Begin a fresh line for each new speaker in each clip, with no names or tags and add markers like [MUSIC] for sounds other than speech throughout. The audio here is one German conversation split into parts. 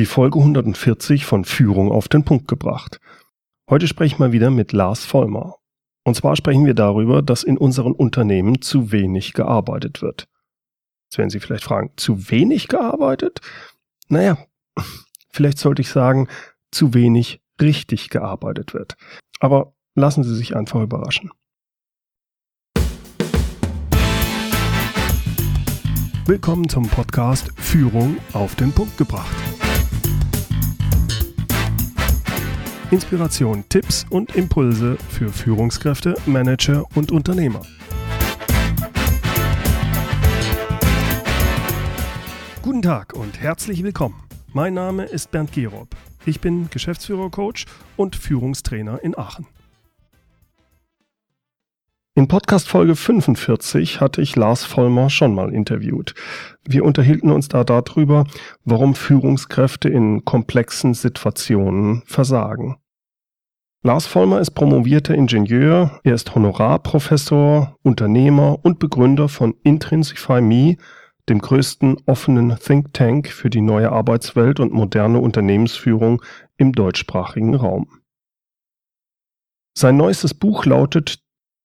Die Folge 140 von Führung auf den Punkt gebracht. Heute spreche ich mal wieder mit Lars Vollmer. Und zwar sprechen wir darüber, dass in unseren Unternehmen zu wenig gearbeitet wird. Jetzt werden Sie vielleicht fragen, zu wenig gearbeitet? Naja, vielleicht sollte ich sagen, zu wenig richtig gearbeitet wird. Aber lassen Sie sich einfach überraschen. Willkommen zum Podcast Führung auf den Punkt gebracht. Inspiration, Tipps und Impulse für Führungskräfte, Manager und Unternehmer. Guten Tag und herzlich willkommen. Mein Name ist Bernd Gerob. Ich bin Geschäftsführer-Coach und Führungstrainer in Aachen. In Podcast Folge 45 hatte ich Lars Vollmer schon mal interviewt. Wir unterhielten uns da darüber, warum Führungskräfte in komplexen Situationen versagen. Lars Vollmer ist promovierter Ingenieur, er ist Honorarprofessor, Unternehmer und Begründer von Intrinsify Me, dem größten offenen Think Tank für die neue Arbeitswelt und moderne Unternehmensführung im deutschsprachigen Raum. Sein neuestes Buch lautet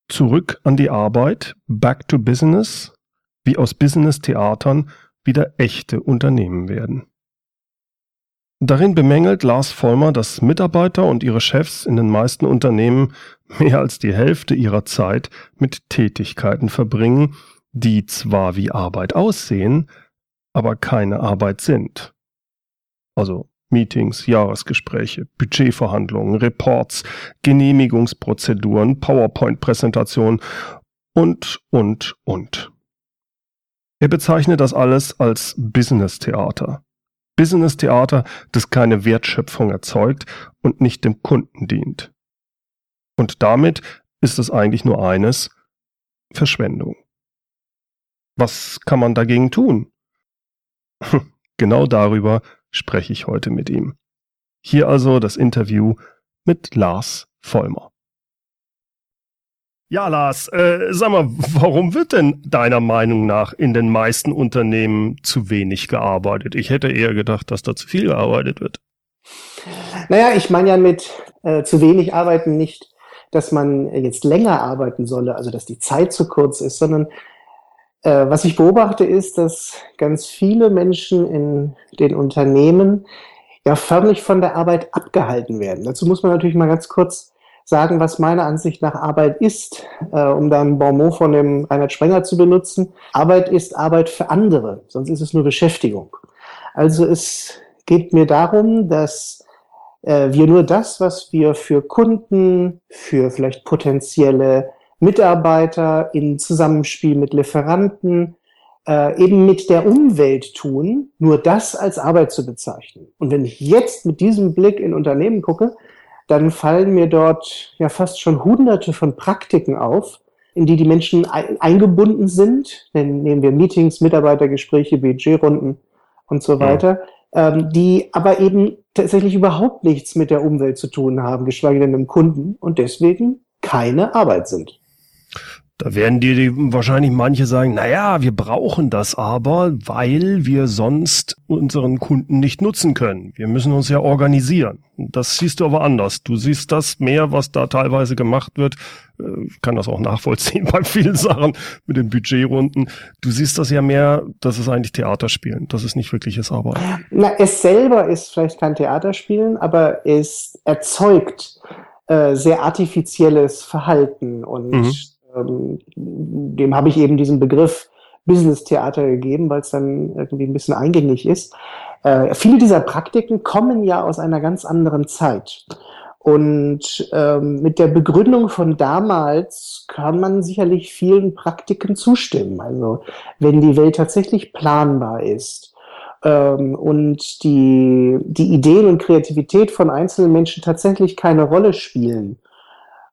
Zurück an die Arbeit, Back to Business, wie aus Business-Theatern wieder echte Unternehmen werden. Darin bemängelt Lars Vollmer, dass Mitarbeiter und ihre Chefs in den meisten Unternehmen mehr als die Hälfte ihrer Zeit mit Tätigkeiten verbringen, die zwar wie Arbeit aussehen, aber keine Arbeit sind. Also Meetings, Jahresgespräche, Budgetverhandlungen, Reports, Genehmigungsprozeduren, PowerPoint-Präsentationen und, und, und. Er bezeichnet das alles als Business-Theater. Business-Theater, das keine Wertschöpfung erzeugt und nicht dem Kunden dient. Und damit ist es eigentlich nur eines, Verschwendung. Was kann man dagegen tun? [LAUGHS] genau darüber spreche ich heute mit ihm. Hier also das Interview mit Lars Vollmer. Ja, Lars, äh, sag mal, warum wird denn deiner Meinung nach in den meisten Unternehmen zu wenig gearbeitet? Ich hätte eher gedacht, dass da zu viel gearbeitet wird.
Naja, ich meine ja mit äh, zu wenig arbeiten nicht, dass man jetzt länger arbeiten solle, also dass die Zeit zu kurz ist, sondern äh, was ich beobachte, ist, dass ganz viele Menschen in den Unternehmen ja förmlich von der Arbeit abgehalten werden. Dazu muss man natürlich mal ganz kurz sagen, was meiner Ansicht nach Arbeit ist, äh, um da ein Bonmot von dem Reinhard Sprenger zu benutzen. Arbeit ist Arbeit für andere, sonst ist es nur Beschäftigung. Also es geht mir darum, dass äh, wir nur das, was wir für Kunden, für vielleicht potenzielle Mitarbeiter in Zusammenspiel mit Lieferanten, äh, eben mit der Umwelt tun, nur das als Arbeit zu bezeichnen. Und wenn ich jetzt mit diesem Blick in Unternehmen gucke, dann fallen mir dort ja fast schon hunderte von Praktiken auf, in die die Menschen eingebunden sind. Dann nehmen wir Meetings, Mitarbeitergespräche, Budgetrunden und so weiter, ja. ähm, die aber eben tatsächlich überhaupt nichts mit der Umwelt zu tun haben, geschweige denn mit dem Kunden und deswegen keine Arbeit sind.
Da werden dir wahrscheinlich manche sagen, na ja, wir brauchen das aber, weil wir sonst unseren Kunden nicht nutzen können. Wir müssen uns ja organisieren. Das siehst du aber anders. Du siehst das mehr, was da teilweise gemacht wird. Ich äh, kann das auch nachvollziehen [LAUGHS] bei vielen Sachen mit den Budgetrunden. Du siehst das ja mehr, das ist eigentlich Theaterspielen. Das ist nicht wirkliches Arbeiten.
Na, es selber ist vielleicht kein Theaterspielen, aber es erzeugt äh, sehr artifizielles Verhalten und mhm ähm, dem habe ich eben diesen Begriff Business-Theater gegeben, weil es dann irgendwie ein bisschen eingängig ist. Äh, viele dieser Praktiken kommen ja aus einer ganz anderen Zeit. Und ähm, mit der Begründung von damals kann man sicherlich vielen Praktiken zustimmen. Also wenn die Welt tatsächlich planbar ist ähm, und die, die Ideen und Kreativität von einzelnen Menschen tatsächlich keine Rolle spielen,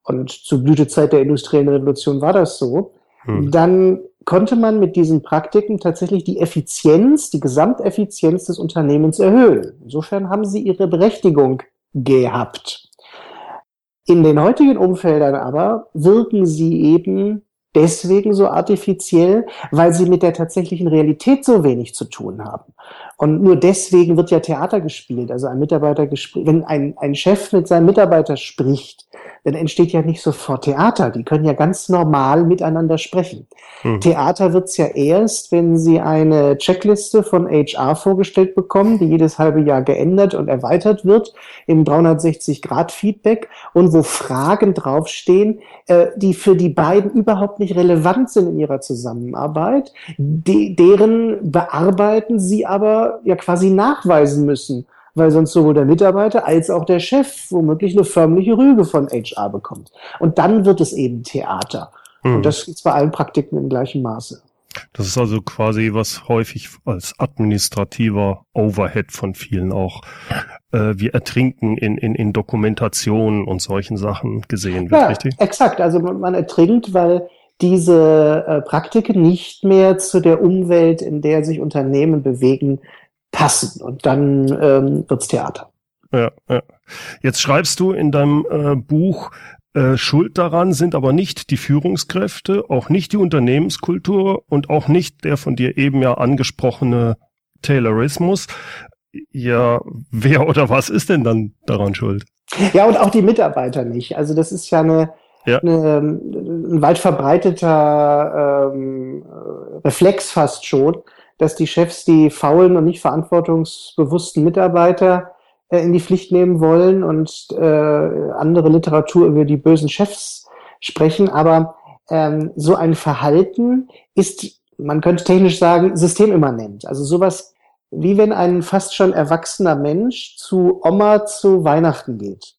und zur Blütezeit der industriellen Revolution war das so, hm. dann konnte man mit diesen Praktiken tatsächlich die Effizienz, die Gesamteffizienz des Unternehmens erhöhen. Insofern haben sie ihre Berechtigung gehabt. In den heutigen Umfeldern aber wirken sie eben deswegen so artifiziell, weil sie mit der tatsächlichen Realität so wenig zu tun haben. Und nur deswegen wird ja Theater gespielt. Also ein Mitarbeiter gespielt, wenn ein, ein Chef mit seinem Mitarbeiter spricht, dann entsteht ja nicht sofort Theater. Die können ja ganz normal miteinander sprechen. Hm. Theater wird's ja erst, wenn Sie eine Checkliste von HR vorgestellt bekommen, die jedes halbe Jahr geändert und erweitert wird im 360-Grad-Feedback und wo Fragen draufstehen, äh, die für die beiden überhaupt nicht relevant sind in ihrer Zusammenarbeit, de deren Bearbeiten Sie aber ja quasi nachweisen müssen weil sonst sowohl der Mitarbeiter als auch der Chef womöglich eine förmliche Rüge von HR bekommt. Und dann wird es eben Theater. Hm. Und das ist bei allen Praktiken im gleichen Maße.
Das ist also quasi, was häufig als administrativer Overhead von vielen auch äh, wie Ertrinken in, in, in Dokumentationen und solchen Sachen gesehen wird,
ja, richtig? Exakt, also man, man ertrinkt, weil diese äh, Praktiken nicht mehr zu der Umwelt, in der sich Unternehmen bewegen, passen. Und dann ähm, wird's Theater.
Ja, ja. Jetzt schreibst du in deinem äh, Buch, äh, Schuld daran sind aber nicht die Führungskräfte, auch nicht die Unternehmenskultur und auch nicht der von dir eben ja angesprochene Taylorismus. Ja, wer oder was ist denn dann daran schuld?
Ja, und auch die Mitarbeiter nicht. Also das ist ja eine, ja. Eine, ein weit verbreiteter ähm, Reflex fast schon, dass die Chefs die faulen und nicht verantwortungsbewussten Mitarbeiter äh, in die Pflicht nehmen wollen und äh, andere Literatur über die bösen Chefs sprechen. Aber ähm, so ein Verhalten ist, man könnte technisch sagen, systemimmanent. Also sowas wie wenn ein fast schon erwachsener Mensch zu Oma zu Weihnachten geht.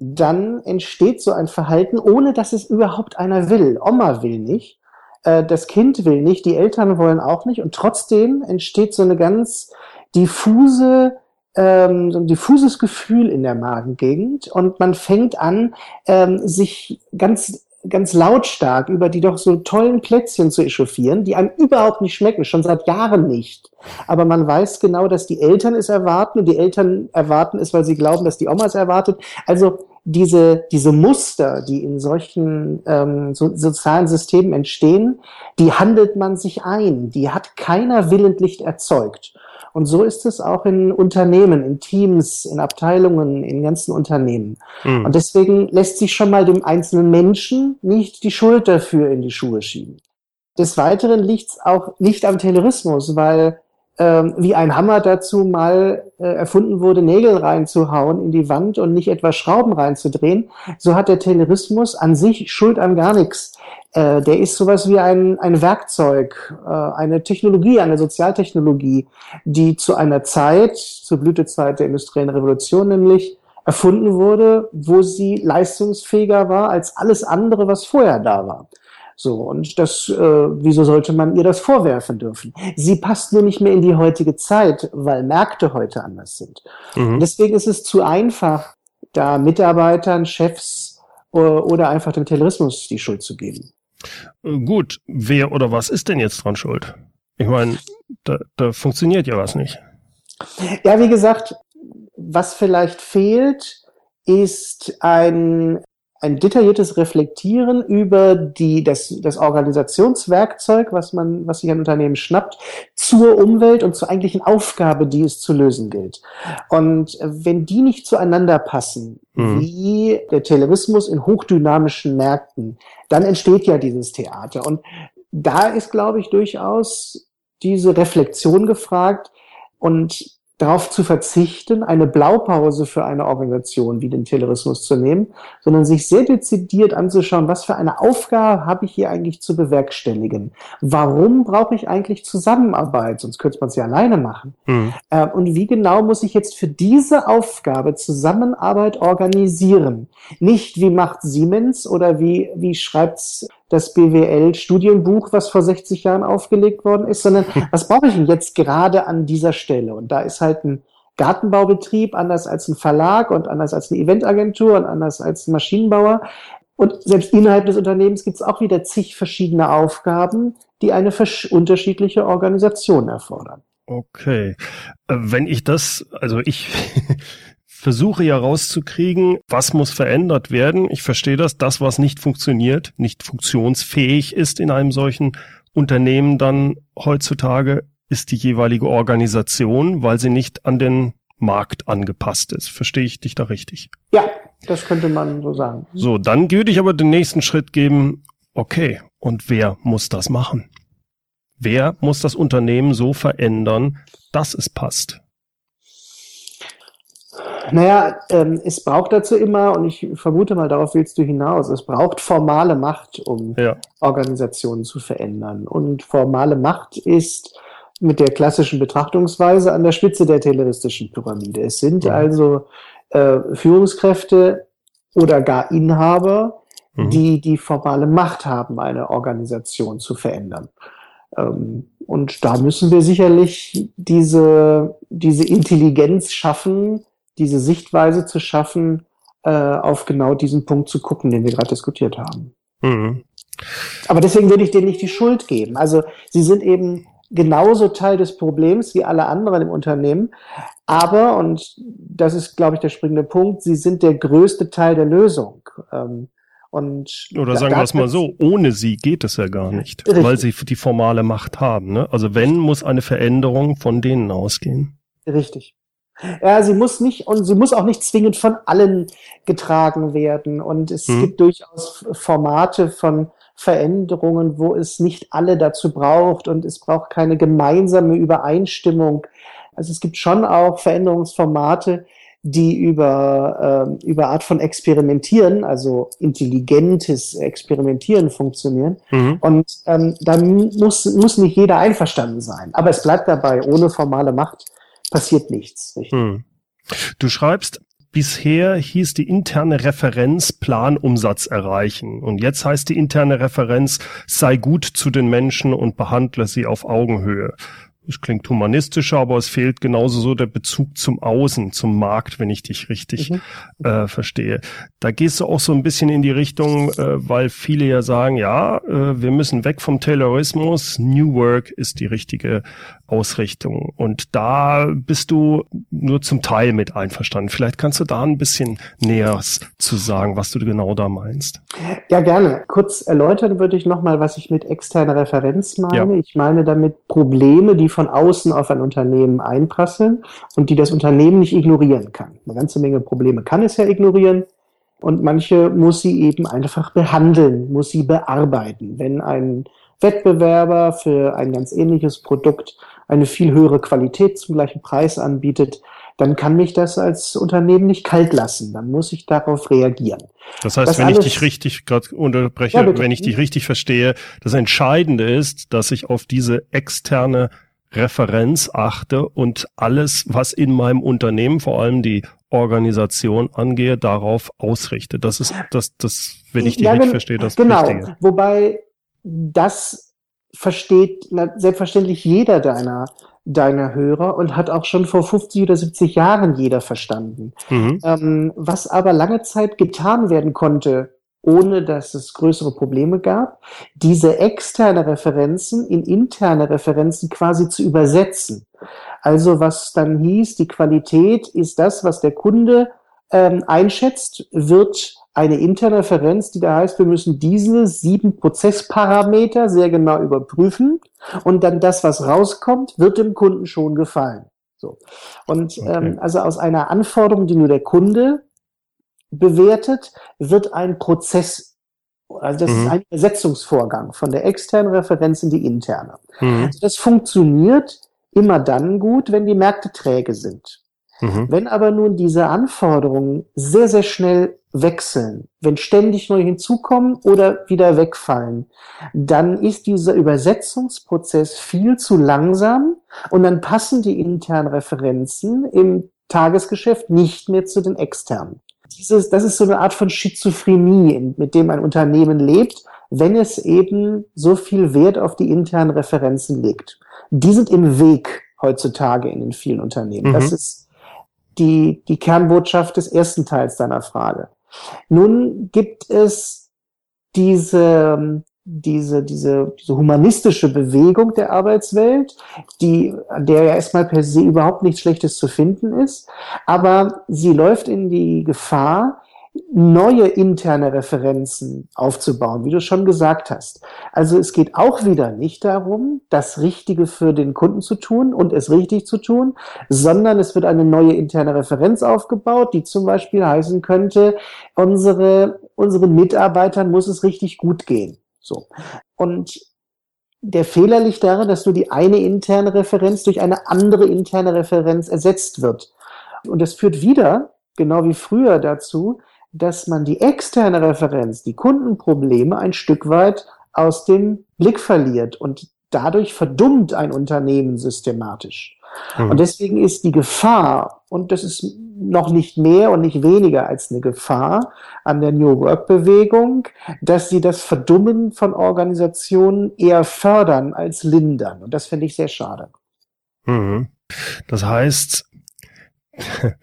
Dann entsteht so ein Verhalten, ohne dass es überhaupt einer will. Oma will nicht äh, das Kind will nicht, die Eltern wollen auch nicht und trotzdem entsteht so eine ganz diffuse ähm, so ein diffuses Gefühl in der Magengegend und man fängt an, ähm, sich ganz ganz lautstark über die doch so tollen Plätzchen zu echauffieren, die einem überhaupt nicht schmecken, schon seit Jahren nicht. Aber man weiß genau, dass die Eltern es erwarten und die Eltern erwarten es, weil sie glauben, dass die Oma es erwartet. Also diese, diese Muster, die in solchen ähm, so, sozialen Systemen entstehen, die handelt man sich ein. Die hat keiner willentlich erzeugt. Und so ist es auch in Unternehmen, in Teams, in Abteilungen, in ganzen Unternehmen. Mhm. Und deswegen lässt sich schon mal dem einzelnen Menschen nicht die Schuld dafür in die Schuhe schieben. Des Weiteren liegt es auch nicht am Terrorismus, weil ähm, wie ein Hammer dazu mal äh, erfunden wurde, Nägel reinzuhauen in die Wand und nicht etwa Schrauben reinzudrehen, so hat der Taylorismus an sich Schuld an gar nichts. Äh, der ist sowas wie ein, ein Werkzeug, äh, eine Technologie, eine Sozialtechnologie, die zu einer Zeit, zur Blütezeit der industriellen Revolution nämlich, erfunden wurde, wo sie leistungsfähiger war als alles andere, was vorher da war. So, und das, äh, wieso sollte man ihr das vorwerfen dürfen? Sie passt nur nicht mehr in die heutige Zeit, weil Märkte heute anders sind. Mhm. Deswegen ist es zu einfach, da Mitarbeitern, Chefs äh, oder einfach dem Terrorismus die Schuld zu geben.
Äh, gut, wer oder was ist denn jetzt dran schuld? Ich meine, da, da funktioniert ja was nicht.
Ja, wie gesagt, was vielleicht fehlt, ist ein ein detailliertes Reflektieren über die, das, das Organisationswerkzeug, was man, was sich ein Unternehmen schnappt, zur Umwelt und zur eigentlichen Aufgabe, die es zu lösen gilt. Und wenn die nicht zueinander passen, mhm. wie der Terrorismus in hochdynamischen Märkten, dann entsteht ja dieses Theater. Und da ist, glaube ich, durchaus diese Reflexion gefragt und darauf zu verzichten, eine Blaupause für eine Organisation wie den Terrorismus zu nehmen, sondern sich sehr dezidiert anzuschauen, was für eine Aufgabe habe ich hier eigentlich zu bewerkstelligen? Warum brauche ich eigentlich Zusammenarbeit? Sonst könnte man es ja alleine machen. Mhm. Äh, und wie genau muss ich jetzt für diese Aufgabe Zusammenarbeit organisieren? Nicht wie macht Siemens oder wie, wie schreibt das BWL-Studienbuch, was vor 60 Jahren aufgelegt worden ist, sondern [LAUGHS] was brauche ich denn jetzt gerade an dieser Stelle? Und da ist halt ein Gartenbaubetrieb anders als ein Verlag und anders als eine Eventagentur und anders als ein Maschinenbauer. Und selbst innerhalb des Unternehmens gibt es auch wieder zig verschiedene Aufgaben, die eine unterschiedliche Organisation erfordern.
Okay. Äh, wenn ich das, also ich versuche ja rauszukriegen, was muss verändert werden. Ich verstehe das, das, was nicht funktioniert, nicht funktionsfähig ist in einem solchen Unternehmen dann heutzutage, ist die jeweilige Organisation, weil sie nicht an den Markt angepasst ist. Verstehe ich dich da richtig?
Ja, das könnte man so sagen.
So, dann würde ich aber den nächsten Schritt geben. Okay, und wer muss das machen? Wer muss das Unternehmen so verändern, dass es passt?
Naja, ähm, es braucht dazu immer, und ich vermute mal, darauf willst du hinaus, es braucht formale Macht, um ja. Organisationen zu verändern. Und formale Macht ist mit der klassischen Betrachtungsweise an der Spitze der tayloristischen Pyramide. Es sind ja. also äh, Führungskräfte oder gar Inhaber, mhm. die die formale Macht haben, eine Organisation zu verändern. Ähm, und da müssen wir sicherlich diese, diese Intelligenz schaffen, diese Sichtweise zu schaffen, äh, auf genau diesen Punkt zu gucken, den wir gerade diskutiert haben. Mhm. Aber deswegen würde ich denen nicht die Schuld geben. Also sie sind eben genauso Teil des Problems wie alle anderen im Unternehmen. Aber, und das ist, glaube ich, der springende Punkt, sie sind der größte Teil der Lösung. Ähm, und
Oder sagen wir es mal so, ohne sie geht es ja gar nicht, richtig. weil sie die formale Macht haben. Ne? Also wenn, muss eine Veränderung von denen ausgehen.
Richtig. Ja, sie muss nicht und sie muss auch nicht zwingend von allen getragen werden. Und es hm. gibt durchaus Formate von Veränderungen, wo es nicht alle dazu braucht und es braucht keine gemeinsame Übereinstimmung. Also es gibt schon auch Veränderungsformate, die über, äh, über Art von Experimentieren, also intelligentes Experimentieren funktionieren. Mhm. Und ähm, da muss, muss nicht jeder einverstanden sein. Aber es bleibt dabei, ohne formale Macht passiert nichts. Hm.
Du schreibst, bisher hieß die interne Referenz Planumsatz erreichen. Und jetzt heißt die interne Referenz sei gut zu den Menschen und behandle sie auf Augenhöhe es klingt humanistischer, aber es fehlt genauso so der Bezug zum Außen, zum Markt, wenn ich dich richtig mhm. äh, verstehe. Da gehst du auch so ein bisschen in die Richtung, äh, weil viele ja sagen, ja, äh, wir müssen weg vom Taylorismus, New Work ist die richtige Ausrichtung. Und da bist du nur zum Teil mit einverstanden. Vielleicht kannst du da ein bisschen näher zu sagen, was du genau da meinst.
Ja, gerne. Kurz erläutern würde ich nochmal, was ich mit externer Referenz meine. Ja. Ich meine damit Probleme, die von außen auf ein Unternehmen einprasseln und die das Unternehmen nicht ignorieren kann. Eine ganze Menge Probleme kann es ja ignorieren und manche muss sie eben einfach behandeln, muss sie bearbeiten. Wenn ein Wettbewerber für ein ganz ähnliches Produkt eine viel höhere Qualität zum gleichen Preis anbietet, dann kann mich das als Unternehmen nicht kalt lassen. Dann muss ich darauf reagieren.
Das heißt, das wenn ich dich richtig gerade unterbreche, ja, wenn ich dich richtig verstehe, das Entscheidende ist, dass ich auf diese externe Referenz achte und alles, was in meinem Unternehmen, vor allem die Organisation angehe, darauf ausrichte. Das ist das, das, wenn ich dich ja, richtig verstehe, das
genau. Wichtige. Wobei das versteht selbstverständlich jeder deiner deiner Hörer und hat auch schon vor 50 oder 70 Jahren jeder verstanden. Mhm. Ähm, was aber lange Zeit getan werden konnte, ohne dass es größere Probleme gab, diese externe Referenzen in interne Referenzen quasi zu übersetzen. Also was dann hieß, die Qualität ist das, was der Kunde ähm, einschätzt, wird eine interne Referenz, die da heißt, wir müssen diese sieben Prozessparameter sehr genau überprüfen und dann das, was rauskommt, wird dem Kunden schon gefallen. So. Und okay. ähm, also aus einer Anforderung, die nur der Kunde bewertet, wird ein Prozess, also das mhm. ist ein Übersetzungsvorgang von der externen Referenz in die interne. Mhm. Also das funktioniert immer dann gut, wenn die Märkte träge sind. Mhm. Wenn aber nun diese Anforderungen sehr, sehr schnell wechseln, wenn ständig neu hinzukommen oder wieder wegfallen, dann ist dieser Übersetzungsprozess viel zu langsam und dann passen die internen Referenzen im Tagesgeschäft nicht mehr zu den externen. Dieses, das ist so eine Art von Schizophrenie, mit dem ein Unternehmen lebt, wenn es eben so viel Wert auf die internen Referenzen legt. Die sind im Weg heutzutage in den vielen Unternehmen. Mhm. Das ist die, die Kernbotschaft des ersten Teils deiner Frage. Nun gibt es diese, diese, diese, diese humanistische Bewegung der Arbeitswelt, die, an der ja erstmal per se überhaupt nichts Schlechtes zu finden ist, aber sie läuft in die Gefahr, neue interne Referenzen aufzubauen, wie du schon gesagt hast. Also es geht auch wieder nicht darum, das Richtige für den Kunden zu tun und es richtig zu tun, sondern es wird eine neue interne Referenz aufgebaut, die zum Beispiel heißen könnte, unsere, unseren Mitarbeitern muss es richtig gut gehen. So. Und der Fehler liegt darin, dass nur die eine interne Referenz durch eine andere interne Referenz ersetzt wird. Und das führt wieder, genau wie früher, dazu, dass man die externe Referenz, die Kundenprobleme ein Stück weit aus dem Blick verliert und dadurch verdummt ein Unternehmen systematisch. Mhm. Und deswegen ist die Gefahr, und das ist noch nicht mehr und nicht weniger als eine Gefahr an der New Work Bewegung, dass sie das Verdummen von Organisationen eher fördern als lindern. Und das finde ich sehr schade.
Mhm. Das heißt, [LAUGHS]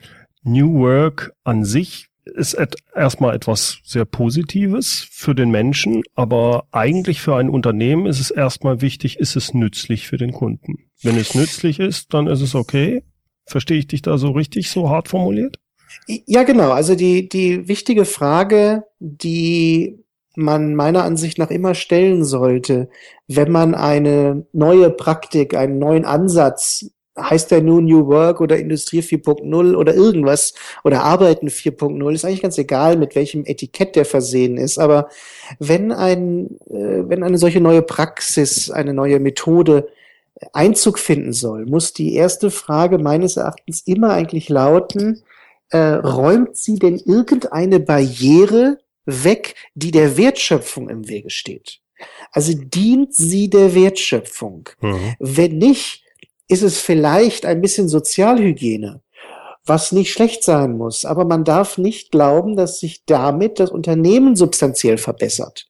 New Work an sich ist et erstmal etwas sehr Positives für den Menschen, aber eigentlich für ein Unternehmen ist es erstmal wichtig, ist es nützlich für den Kunden. Wenn es nützlich ist, dann ist es okay. Verstehe ich dich da so richtig, so hart formuliert?
Ja, genau. Also die, die wichtige Frage, die man meiner Ansicht nach immer stellen sollte, wenn man eine neue Praktik, einen neuen Ansatz heißt der nun New Work oder Industrie 4.0 oder irgendwas oder Arbeiten 4.0, ist eigentlich ganz egal, mit welchem Etikett der versehen ist. Aber wenn ein, äh, wenn eine solche neue Praxis, eine neue Methode Einzug finden soll, muss die erste Frage meines Erachtens immer eigentlich lauten, äh, räumt sie denn irgendeine Barriere weg, die der Wertschöpfung im Wege steht? Also dient sie der Wertschöpfung? Mhm. Wenn nicht, ist es vielleicht ein bisschen Sozialhygiene, was nicht schlecht sein muss. Aber man darf nicht glauben, dass sich damit das Unternehmen substanziell verbessert.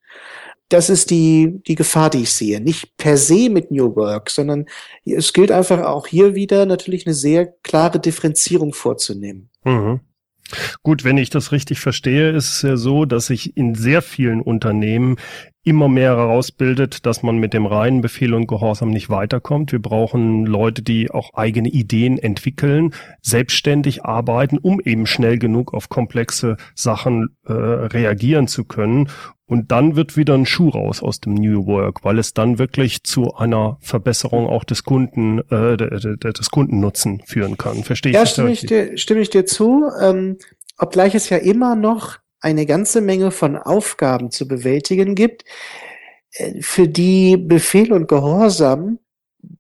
Das ist die, die Gefahr, die ich sehe. Nicht per se mit New Work, sondern es gilt einfach auch hier wieder natürlich eine sehr klare Differenzierung vorzunehmen. Mhm.
Gut, wenn ich das richtig verstehe, ist es ja so, dass sich in sehr vielen Unternehmen immer mehr herausbildet, dass man mit dem reinen Befehl und Gehorsam nicht weiterkommt. Wir brauchen Leute, die auch eigene Ideen entwickeln, selbstständig arbeiten, um eben schnell genug auf komplexe Sachen äh, reagieren zu können. Und dann wird wieder ein Schuh raus aus dem New Work, weil es dann wirklich zu einer Verbesserung auch des Kunden, äh, des Kundennutzen führen kann. Verstehe ich?
Ja, stimme ich, dir, stimme ich dir zu. Ähm, obgleich es ja immer noch eine ganze Menge von Aufgaben zu bewältigen gibt, äh, für die Befehl und Gehorsam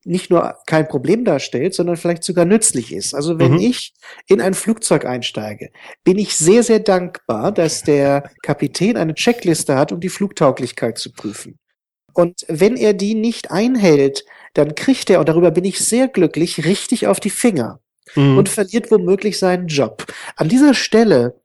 nicht nur kein Problem darstellt, sondern vielleicht sogar nützlich ist. Also wenn mhm. ich in ein Flugzeug einsteige, bin ich sehr, sehr dankbar, dass der Kapitän eine Checkliste hat, um die Flugtauglichkeit zu prüfen. Und wenn er die nicht einhält, dann kriegt er, und darüber bin ich sehr glücklich, richtig auf die Finger mhm. und verliert womöglich seinen Job. An dieser Stelle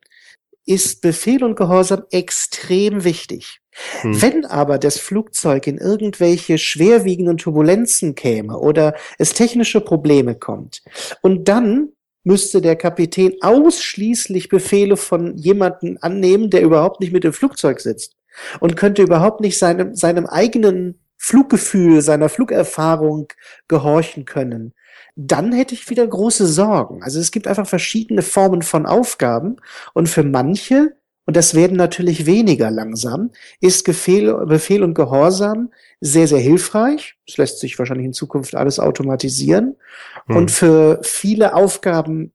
ist Befehl und Gehorsam extrem wichtig. Hm. Wenn aber das Flugzeug in irgendwelche schwerwiegenden Turbulenzen käme oder es technische Probleme kommt und dann müsste der Kapitän ausschließlich Befehle von jemandem annehmen, der überhaupt nicht mit dem Flugzeug sitzt und könnte überhaupt nicht seinem, seinem eigenen Fluggefühl, seiner Flugerfahrung gehorchen können, dann hätte ich wieder große Sorgen. Also es gibt einfach verschiedene Formen von Aufgaben und für manche, und das werden natürlich weniger langsam, ist Befehl, Befehl und Gehorsam sehr, sehr hilfreich. Es lässt sich wahrscheinlich in Zukunft alles automatisieren. Hm. Und für viele Aufgaben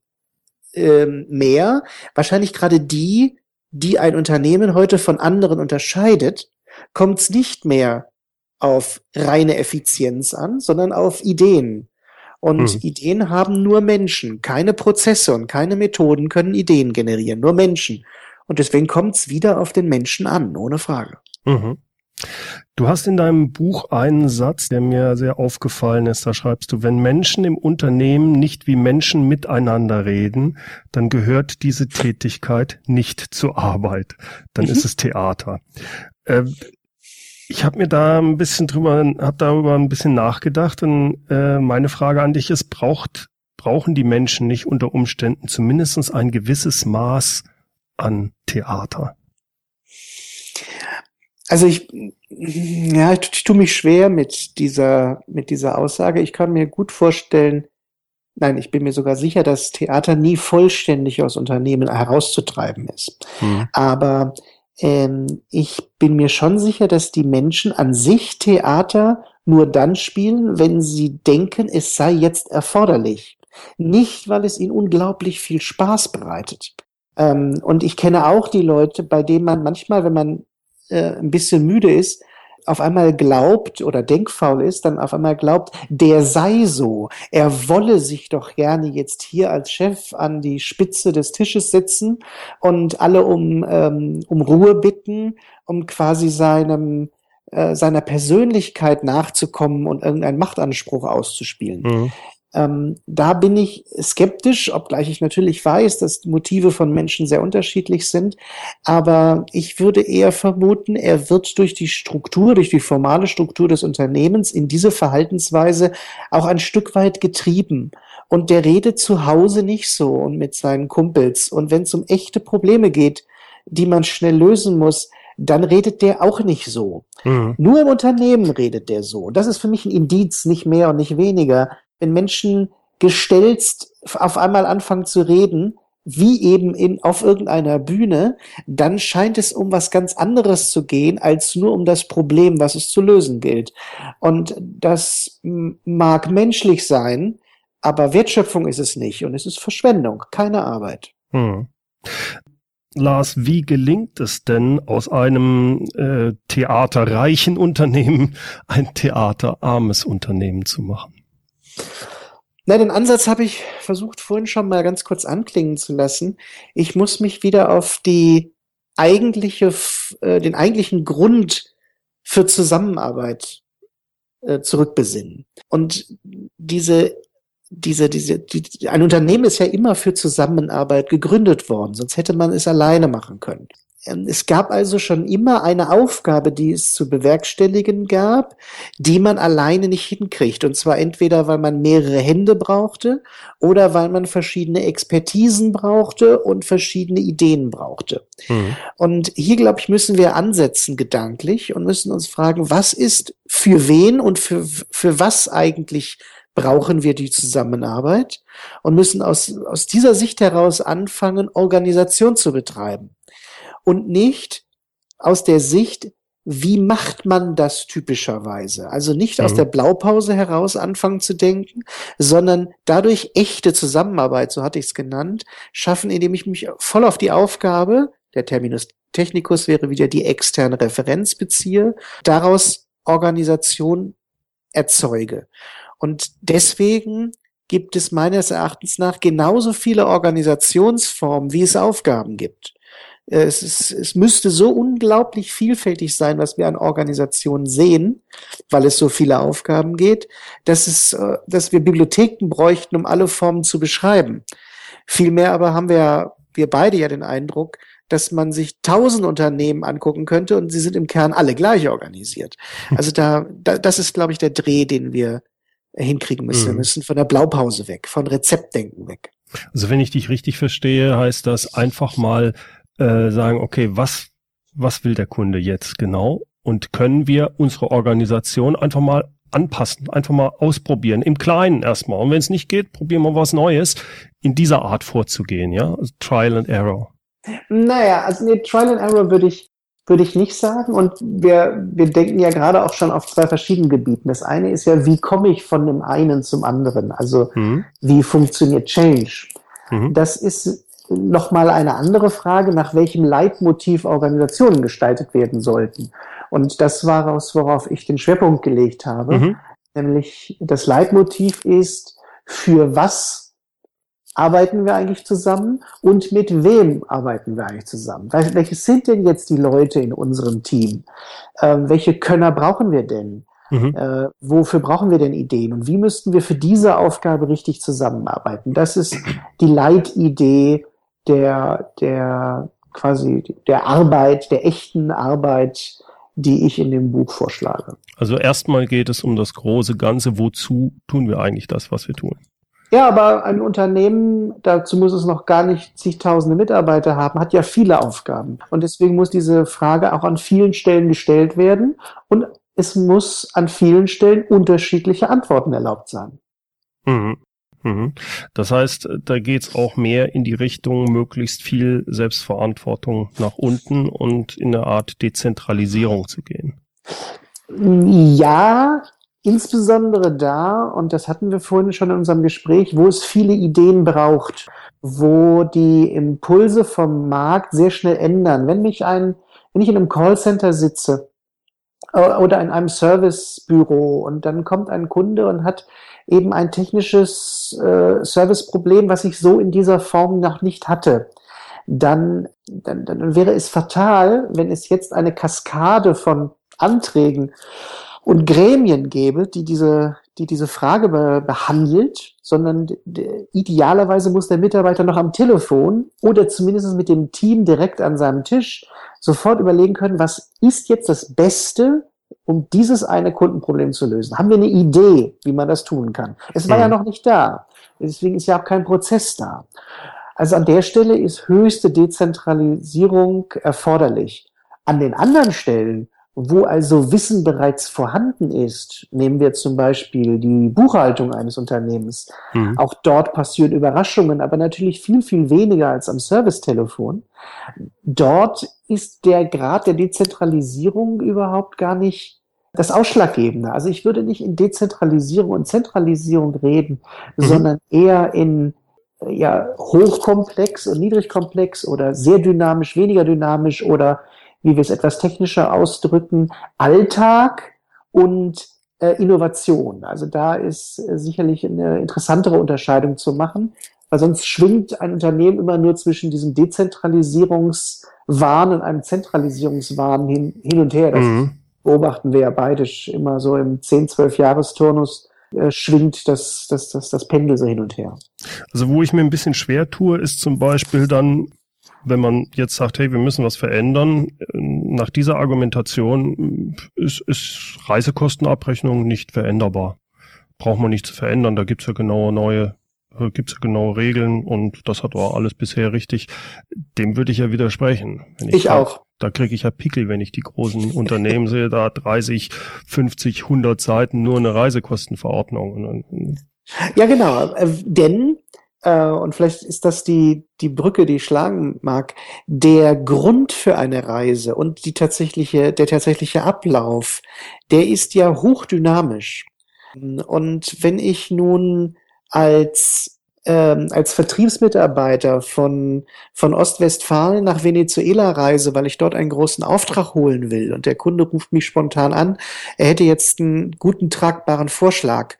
ähm, mehr, wahrscheinlich gerade die, die ein Unternehmen heute von anderen unterscheidet, kommt es nicht mehr auf reine Effizienz an, sondern auf Ideen. Und hm. Ideen haben nur Menschen, keine Prozesse und keine Methoden können Ideen generieren, nur Menschen. Und deswegen kommt es wieder auf den Menschen an, ohne Frage. Mhm.
Du hast in deinem Buch einen Satz, der mir sehr aufgefallen ist. Da schreibst du, wenn Menschen im Unternehmen nicht wie Menschen miteinander reden, dann gehört diese Tätigkeit nicht zur Arbeit. Dann mhm. ist es Theater. Äh, ich habe mir da ein bisschen drüber, habe darüber ein bisschen nachgedacht und äh, meine Frage an dich ist, braucht, brauchen die Menschen nicht unter Umständen zumindest ein gewisses Maß an Theater?
Also ich, ja, ich, ich tue mich schwer mit dieser, mit dieser Aussage. Ich kann mir gut vorstellen, nein, ich bin mir sogar sicher, dass Theater nie vollständig aus Unternehmen herauszutreiben ist. Mhm. Aber ähm, ich bin mir schon sicher, dass die Menschen an sich Theater nur dann spielen, wenn sie denken, es sei jetzt erforderlich. Nicht, weil es ihnen unglaublich viel Spaß bereitet. Ähm, und ich kenne auch die Leute, bei denen man manchmal, wenn man äh, ein bisschen müde ist, auf einmal glaubt oder denkfaul ist, dann auf einmal glaubt, der sei so. Er wolle sich doch gerne jetzt hier als Chef an die Spitze des Tisches sitzen und alle um, ähm, um Ruhe bitten, um quasi seinem äh, seiner Persönlichkeit nachzukommen und irgendeinen Machtanspruch auszuspielen. Mhm. Ähm, da bin ich skeptisch, obgleich ich natürlich weiß, dass Motive von Menschen sehr unterschiedlich sind. Aber ich würde eher vermuten, er wird durch die Struktur, durch die formale Struktur des Unternehmens in diese Verhaltensweise auch ein Stück weit getrieben. Und der redet zu Hause nicht so und mit seinen Kumpels. Und wenn es um echte Probleme geht, die man schnell lösen muss, dann redet der auch nicht so. Mhm. Nur im Unternehmen redet der so. Und das ist für mich ein Indiz, nicht mehr und nicht weniger, wenn Menschen gestelzt auf einmal anfangen zu reden, wie eben in, auf irgendeiner Bühne, dann scheint es um was ganz anderes zu gehen, als nur um das Problem, was es zu lösen gilt. Und das mag menschlich sein, aber Wertschöpfung ist es nicht und es ist Verschwendung, keine Arbeit. Hm.
Lars, wie gelingt es denn aus einem äh, theaterreichen Unternehmen [LAUGHS] ein theaterarmes Unternehmen zu machen?
Na, den Ansatz habe ich versucht vorhin schon mal ganz kurz anklingen zu lassen. Ich muss mich wieder auf die eigentliche, äh, den eigentlichen Grund für Zusammenarbeit äh, zurückbesinnen. Und diese, diese, diese, die, ein Unternehmen ist ja immer für Zusammenarbeit gegründet worden, sonst hätte man es alleine machen können. Ähm, es gab also schon immer eine Aufgabe, die es zu bewerkstelligen gab, die man alleine nicht hinkriegt. Und zwar entweder, weil man mehrere Hände brauchte oder weil man verschiedene Expertisen brauchte und verschiedene Ideen brauchte. Mhm. Und hier, glaube ich, müssen wir ansetzen gedanklich und müssen uns fragen, was ist für wen und für, für was eigentlich brauchen wir die Zusammenarbeit und müssen aus, aus dieser Sicht heraus anfangen, Organisation zu betreiben und nicht aus der Sicht, wie macht man das typischerweise? Also nicht mhm. aus der Blaupause heraus anfangen zu denken, sondern dadurch echte Zusammenarbeit, so hatte ich es genannt, schaffen, indem ich mich voll auf die Aufgabe, der Terminus technicus wäre wieder die externe Referenz beziehe, daraus Organisation erzeuge. Und deswegen gibt es meines Erachtens nach genauso viele Organisationsformen, wie es Aufgaben gibt. Äh, es, ist, es müsste so unglaublich vielfältig sein, was wir an Organisationen sehen, weil es so viele Aufgaben geht, dass, es, äh, dass wir Bibliotheken bräuchten, um alle Formen zu beschreiben. Vielmehr aber haben wir, wir beide ja den Eindruck, dass man sich tausend Unternehmen angucken könnte und sie sind im Kern alle gleich organisiert. Also da, da das ist, glaube ich, der Dreh, den wir hinkriegen müssen. Wir müssen von der Blaupause weg, von Rezeptdenken weg.
Also wenn ich dich richtig verstehe, heißt das einfach mal äh, sagen, okay, was, was will der Kunde jetzt genau? Und können wir unsere Organisation einfach mal anpassen, einfach mal ausprobieren, im Kleinen erstmal. Und wenn es nicht geht, probieren wir was Neues, in dieser Art vorzugehen, ja? Also Trial and Error.
Naja, also nee, Trial and Error würde ich, würde ich nicht sagen. Und wir, wir denken ja gerade auch schon auf zwei verschiedenen Gebieten. Das eine ist ja, wie komme ich von dem einen zum anderen? Also, mhm. wie funktioniert Change? Mhm. Das ist nochmal eine andere Frage, nach welchem Leitmotiv Organisationen gestaltet werden sollten. Und das war es, worauf ich den Schwerpunkt gelegt habe. Mhm. Nämlich das Leitmotiv ist, für was arbeiten wir eigentlich zusammen und mit wem arbeiten wir eigentlich zusammen? Welches sind denn jetzt die Leute in unserem Team? Ähm, welche Könner brauchen wir denn? Mhm. Äh, wofür brauchen wir denn Ideen und wie müssten wir für diese Aufgabe richtig zusammenarbeiten? Das ist die Leitidee der, der quasi der Arbeit, der echten Arbeit, die ich in dem Buch vorschlage.
Also erstmal geht es um das große Ganze. Wozu tun wir eigentlich das, was wir tun?
Ja, aber ein Unternehmen, dazu muss es noch gar nicht zigtausende Mitarbeiter haben, hat ja viele Aufgaben. Und deswegen muss diese Frage auch an vielen Stellen gestellt werden. Und es muss an vielen Stellen unterschiedliche Antworten erlaubt sein.
Mhm. Mhm. Das heißt, da geht's auch mehr in die Richtung, möglichst viel Selbstverantwortung nach unten und in eine Art Dezentralisierung zu gehen.
Ja, insbesondere da, und das hatten wir vorhin schon in unserem Gespräch, wo es viele Ideen braucht, wo die Impulse vom Markt sehr schnell ändern. Wenn mich ein, wenn ich in einem Callcenter sitze äh, oder in einem Servicebüro und dann kommt ein Kunde und hat eben ein technisches äh, Serviceproblem, was ich so in dieser Form noch nicht hatte, dann, dann, dann wäre es fatal, wenn es jetzt eine Kaskade von Anträgen und Gremien gäbe, die diese, die diese Frage be behandelt, sondern idealerweise muss der Mitarbeiter noch am Telefon oder zumindest mit dem Team direkt an seinem Tisch sofort überlegen können, was ist jetzt das Beste, um dieses eine Kundenproblem zu lösen? Haben wir eine Idee, wie man das tun kann? Es war mhm. ja noch nicht da. Deswegen ist ja auch kein Prozess da. Also an der Stelle ist höchste Dezentralisierung erforderlich. An den anderen Stellen wo also Wissen bereits vorhanden ist, nehmen wir zum Beispiel die Buchhaltung eines Unternehmens, mhm. auch dort passieren Überraschungen, aber natürlich viel, viel weniger als am Servicetelefon. Dort ist der Grad der Dezentralisierung überhaupt gar nicht das Ausschlaggebende. Also ich würde nicht in Dezentralisierung und Zentralisierung reden, mhm. sondern eher in ja, hochkomplex und niedrigkomplex oder sehr dynamisch, weniger dynamisch oder wie wir es etwas technischer ausdrücken, Alltag und äh, Innovation. Also da ist äh, sicherlich eine interessantere Unterscheidung zu machen, weil sonst schwingt ein Unternehmen immer nur zwischen diesem Dezentralisierungswahn und einem Zentralisierungswahn hin, hin und her. Das mhm. beobachten wir ja beide immer so im 10, 12 Jahresturnus äh, schwingt das, das, das, das Pendel so hin und her.
Also wo ich mir ein bisschen schwer tue, ist zum Beispiel dann wenn man jetzt sagt, hey, wir müssen was verändern, nach dieser Argumentation ist, ist Reisekostenabrechnung nicht veränderbar. Braucht man nicht zu verändern, da gibt's ja genaue neue, gibt's ja genaue Regeln und das hat auch alles bisher richtig. Dem würde ich ja widersprechen.
ich, ich auch.
Da kriege ich ja Pickel, wenn ich die großen [LAUGHS] Unternehmen sehe, da 30, 50, 100 Seiten nur eine Reisekostenverordnung.
Ja, genau. Äh, denn äh, und vielleicht ist das die, die Brücke, die ich schlagen mag, der Grund für eine Reise und die tatsächliche, der tatsächliche Ablauf, der ist ja hochdynamisch. Und wenn ich nun als ähm, als Vertriebsmitarbeiter von, von Ostwestfalen nach Venezuela reise, weil ich dort einen großen Auftrag holen will und der Kunde ruft mich spontan an, er hätte jetzt einen guten, tragbaren Vorschlag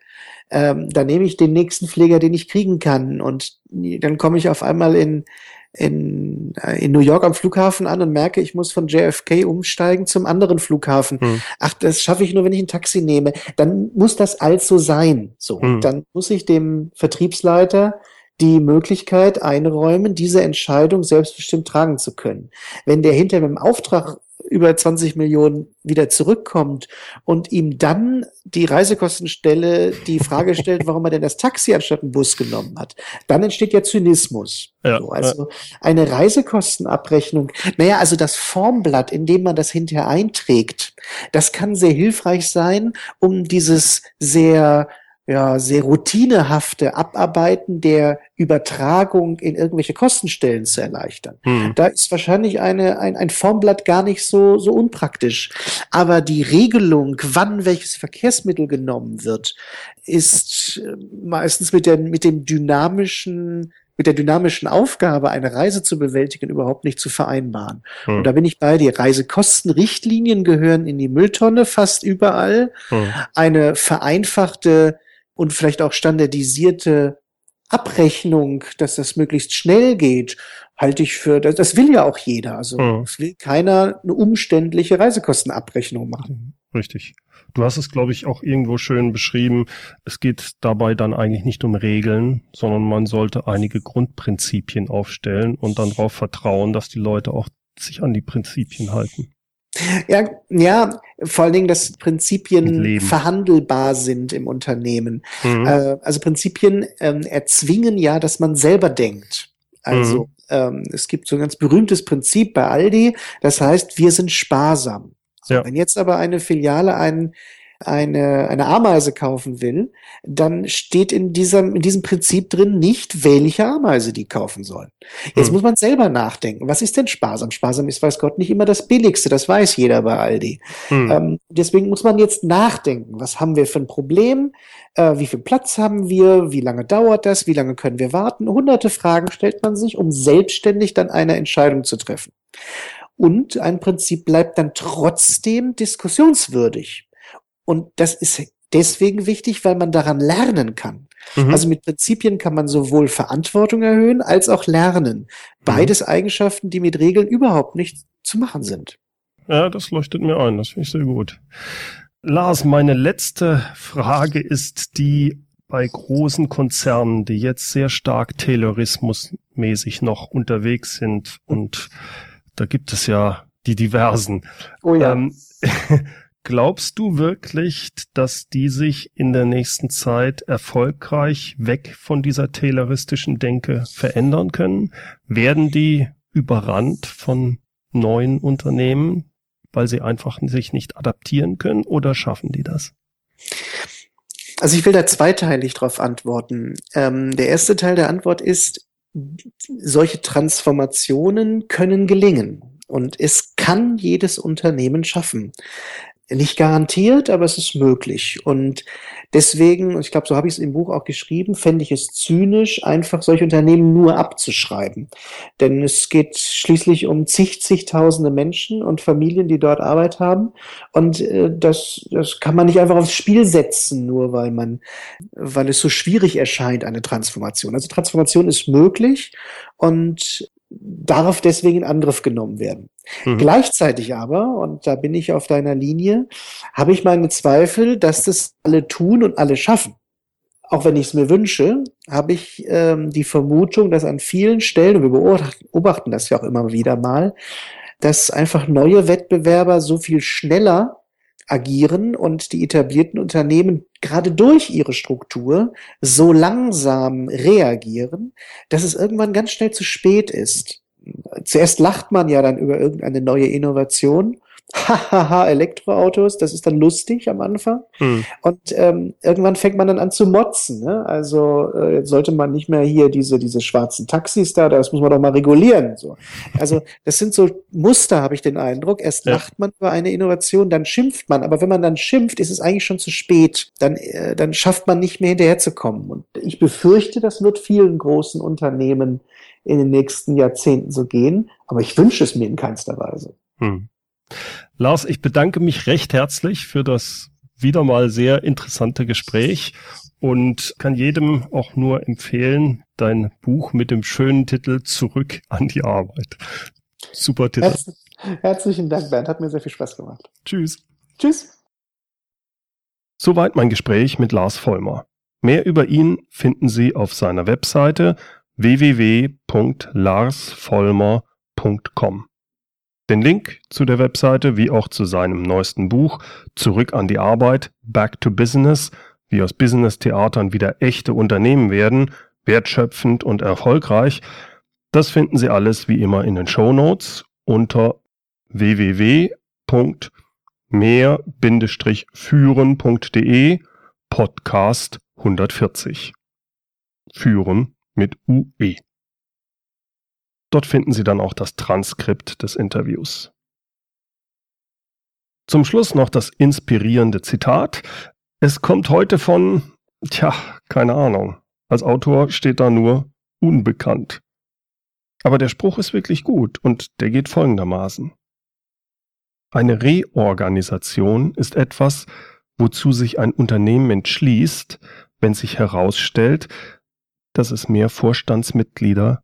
ähm, dann nehme ich den nächsten Pfleger, den ich kriegen kann. Und dann komme ich auf einmal in, in, äh, in New York am Flughafen an und merke, ich muss von JFK umsteigen zum anderen Flughafen. Hm. Ach, das schaffe ich nur, wenn ich ein Taxi nehme. Dann muss das also sein. So, hm. dann muss ich dem Vertriebsleiter die Möglichkeit einräumen, diese Entscheidung selbstbestimmt tragen zu können. Wenn der hinter mit dem Auftrag über 20 Millionen wieder zurückkommt und ihm dann die Reisekostenstelle die Frage stellt, warum er denn das Taxi anstatt einen Bus genommen hat, dann entsteht ja Zynismus. Ja, so, also eine Reisekostenabrechnung, naja, also das Formblatt, in dem man das hinterher einträgt, das kann sehr hilfreich sein, um dieses sehr ja, sehr routinehafte Abarbeiten der Übertragung in irgendwelche Kostenstellen zu erleichtern. Hm. Da ist wahrscheinlich eine, ein, ein Formblatt gar nicht so, so unpraktisch. Aber die Regelung, wann welches Verkehrsmittel genommen wird, ist äh, meistens mit, der, mit dem dynamischen mit der dynamischen Aufgabe, eine Reise zu bewältigen, überhaupt nicht zu vereinbaren. Hm. Und da bin ich bei dir. Reisekostenrichtlinien gehören in die Mülltonne fast überall. Hm. Eine vereinfachte und vielleicht auch standardisierte Abrechnung, dass das möglichst schnell geht, halte ich für, das, das will ja auch jeder. Also mhm. es will keiner eine umständliche Reisekostenabrechnung machen.
Richtig. Du hast es, glaube ich, auch irgendwo schön beschrieben. Es geht dabei dann eigentlich nicht um Regeln, sondern man sollte einige Grundprinzipien aufstellen und dann darauf vertrauen, dass die Leute auch sich an die Prinzipien halten.
Ja, ja, vor allen Dingen, dass Prinzipien verhandelbar sind im Unternehmen. Mhm. Äh, also Prinzipien ähm, erzwingen ja, dass man selber denkt. Also mhm. ähm, es gibt so ein ganz berühmtes Prinzip bei Aldi, das heißt, wir sind sparsam. Ja. Wenn jetzt aber eine Filiale einen eine, eine Ameise kaufen will, dann steht in diesem, in diesem Prinzip drin nicht, welche Ameise die kaufen sollen. Jetzt hm. muss man selber nachdenken. Was ist denn sparsam? Sparsam ist, weiß Gott, nicht immer das Billigste. Das weiß jeder bei Aldi. Hm. Ähm, deswegen muss man jetzt nachdenken. Was haben wir für ein Problem? Äh, wie viel Platz haben wir? Wie lange dauert das? Wie lange können wir warten? Hunderte Fragen stellt man sich, um selbstständig dann eine Entscheidung zu treffen. Und ein Prinzip bleibt dann trotzdem diskussionswürdig. Und das ist deswegen wichtig, weil man daran lernen kann. Mhm. Also mit Prinzipien kann man sowohl Verantwortung erhöhen als auch lernen. Mhm. Beides mhm. Eigenschaften, die mit Regeln überhaupt nicht zu machen sind.
Ja, das leuchtet mir ein. Das finde ich sehr gut. Lars, meine letzte Frage ist die bei großen Konzernen, die jetzt sehr stark Taylorismusmäßig noch unterwegs sind und da gibt es ja die diversen. Oh ja. Ähm, [LAUGHS] glaubst du wirklich, dass die sich in der nächsten Zeit erfolgreich weg von dieser tayloristischen Denke verändern können? Werden die überrannt von neuen Unternehmen, weil sie einfach sich nicht adaptieren können oder schaffen die das?
Also ich will da zweiteilig drauf antworten. Ähm, der erste Teil der Antwort ist, solche Transformationen können gelingen. Und es kann jedes Unternehmen schaffen. Nicht garantiert, aber es ist möglich. Und deswegen, ich glaube, so habe ich es im Buch auch geschrieben, fände ich es zynisch, einfach solche Unternehmen nur abzuschreiben. Denn es geht schließlich um zig, zigtausende Menschen und Familien, die dort Arbeit haben. Und äh, das, das kann man nicht einfach aufs Spiel setzen, nur weil man, weil es so schwierig erscheint, eine Transformation. Also Transformation ist möglich und darf deswegen in Angriff genommen werden. Mhm. Gleichzeitig aber, und da bin ich auf deiner Linie, habe ich meine Zweifel, dass das alle tun und alle schaffen. Auch wenn ich es mir wünsche, habe ich ähm, die Vermutung, dass an vielen Stellen, und wir beobachten das ja auch immer wieder mal, dass einfach neue Wettbewerber so viel schneller agieren und die etablierten Unternehmen gerade durch ihre Struktur so langsam reagieren, dass es irgendwann ganz schnell zu spät ist. Zuerst lacht man ja dann über irgendeine neue Innovation hahaha, [LAUGHS] Elektroautos, das ist dann lustig am Anfang. Hm. Und ähm, irgendwann fängt man dann an zu motzen. Ne? Also äh, jetzt sollte man nicht mehr hier diese, diese schwarzen Taxis da, das muss man doch mal regulieren. So. Also das sind so Muster, habe ich den Eindruck. Erst ja. lacht man über eine Innovation, dann schimpft man. Aber wenn man dann schimpft, ist es eigentlich schon zu spät. Dann, äh, dann schafft man nicht mehr hinterherzukommen. Und ich befürchte, das wird vielen großen Unternehmen in den nächsten Jahrzehnten so gehen. Aber ich wünsche es mir in keinster Weise. Hm.
Lars, ich bedanke mich recht herzlich für das wieder mal sehr interessante Gespräch und kann jedem auch nur empfehlen, dein Buch mit dem schönen Titel Zurück an die Arbeit. Super Titel.
Herz, herzlichen Dank, Bernd. Hat mir sehr viel Spaß gemacht.
Tschüss.
Tschüss.
Soweit mein Gespräch mit Lars Vollmer. Mehr über ihn finden Sie auf seiner Webseite www.larsvollmer.com. Den Link zu der Webseite wie auch zu seinem neuesten Buch Zurück an die Arbeit, Back to Business, wie aus Business-Theatern wieder echte Unternehmen werden, wertschöpfend und erfolgreich, das finden Sie alles wie immer in den Show Notes unter www.mehr-führen.de Podcast 140. Führen mit UE. Dort finden Sie dann auch das Transkript des Interviews. Zum Schluss noch das inspirierende Zitat. Es kommt heute von, tja, keine Ahnung. Als Autor steht da nur unbekannt. Aber der Spruch ist wirklich gut und der geht folgendermaßen. Eine Reorganisation ist etwas, wozu sich ein Unternehmen entschließt, wenn sich herausstellt, dass es mehr Vorstandsmitglieder